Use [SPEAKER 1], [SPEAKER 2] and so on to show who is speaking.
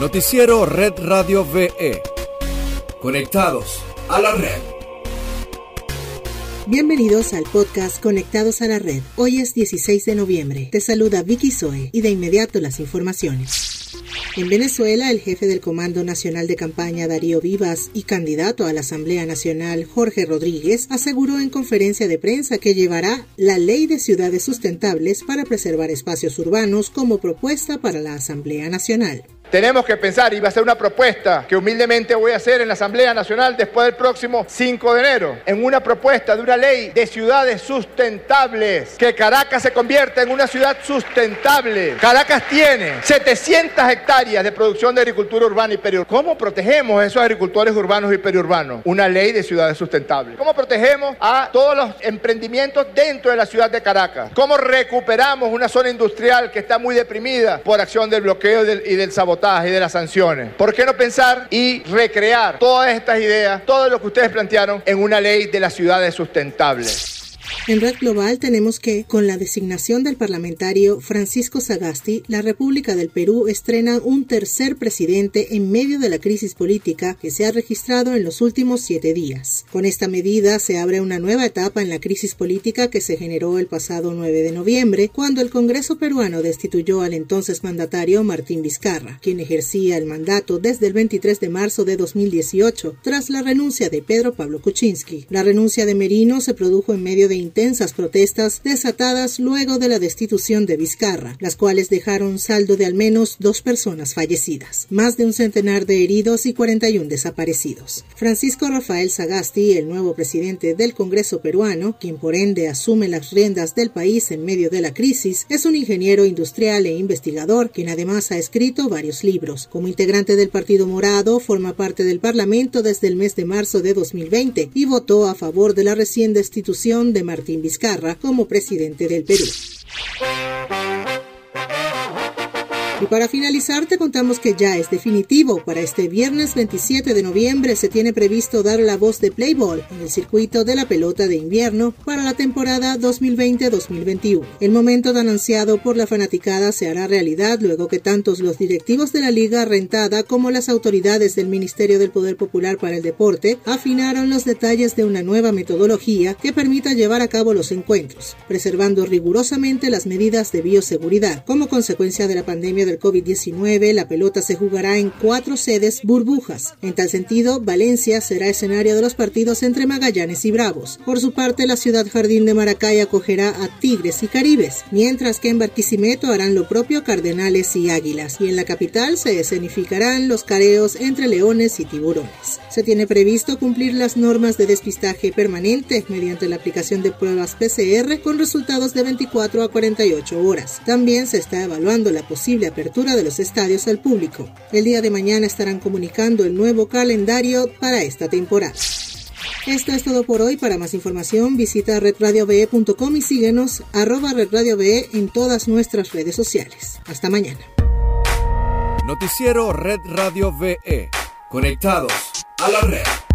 [SPEAKER 1] Noticiero Red Radio VE. Conectados a la red.
[SPEAKER 2] Bienvenidos al podcast Conectados a la Red. Hoy es 16 de noviembre. Te saluda Vicky Zoe y de inmediato las informaciones. En Venezuela, el jefe del Comando Nacional de Campaña Darío Vivas y candidato a la Asamblea Nacional Jorge Rodríguez aseguró en conferencia de prensa que llevará la Ley de Ciudades Sustentables para preservar espacios urbanos como propuesta para la Asamblea Nacional.
[SPEAKER 3] Tenemos que pensar, y va a ser una propuesta que humildemente voy a hacer en la Asamblea Nacional después del próximo 5 de enero, en una propuesta de una ley de ciudades sustentables, que Caracas se convierta en una ciudad sustentable. Caracas tiene 700 hectáreas de producción de agricultura urbana y periurbana. ¿Cómo protegemos a esos agricultores urbanos y periurbanos? Una ley de ciudades sustentables. ¿Cómo protegemos a todos los emprendimientos dentro de la ciudad de Caracas? ¿Cómo recuperamos una zona industrial que está muy deprimida por acción del bloqueo y del sabotaje? Y de las sanciones. ¿Por qué no pensar y recrear todas estas ideas, todo lo que ustedes plantearon en una ley de las ciudades sustentables?
[SPEAKER 2] En Red Global tenemos que, con la designación del parlamentario Francisco Sagasti, la República del Perú estrena un tercer presidente en medio de la crisis política que se ha registrado en los últimos siete días. Con esta medida se abre una nueva etapa en la crisis política que se generó el pasado 9 de noviembre, cuando el Congreso peruano destituyó al entonces mandatario Martín Vizcarra, quien ejercía el mandato desde el 23 de marzo de 2018, tras la renuncia de Pedro Pablo Kuczynski. La renuncia de Merino se produjo en medio de intensas protestas desatadas luego de la destitución de Vizcarra, las cuales dejaron saldo de al menos dos personas fallecidas, más de un centenar de heridos y 41 desaparecidos. Francisco Rafael Sagasti, el nuevo presidente del Congreso peruano, quien por ende asume las riendas del país en medio de la crisis, es un ingeniero industrial e investigador, quien además ha escrito varios libros. Como integrante del Partido Morado, forma parte del Parlamento desde el mes de marzo de 2020 y votó a favor de la recién destitución de Martín Vizcarra como presidente del Perú. Y para finalizar te contamos que ya es definitivo. Para este viernes 27 de noviembre se tiene previsto dar la voz de Playball en el circuito de la pelota de invierno para la temporada 2020-2021. El momento tan ansiado por la fanaticada se hará realidad luego que tantos los directivos de la liga rentada como las autoridades del Ministerio del Poder Popular para el Deporte afinaron los detalles de una nueva metodología que permita llevar a cabo los encuentros, preservando rigurosamente las medidas de bioseguridad como consecuencia de la pandemia del COVID-19, la pelota se jugará en cuatro sedes burbujas. En tal sentido, Valencia será escenario de los partidos entre Magallanes y Bravos. Por su parte, la ciudad Jardín de Maracay acogerá a Tigres y Caribes, mientras que en Barquisimeto harán lo propio Cardenales y Águilas, y en la capital se escenificarán los careos entre leones y tiburones. Se tiene previsto cumplir las normas de despistaje permanente mediante la aplicación de pruebas PCR con resultados de 24 a 48 horas. También se está evaluando la posible apertura de los estadios al público. El día de mañana estarán comunicando el nuevo calendario para esta temporada. Esto es todo por hoy. Para más información visita redradiove.com y síguenos arroba redradiove en todas nuestras redes sociales. Hasta mañana.
[SPEAKER 1] Noticiero Red Radio VE. Conectados a la red.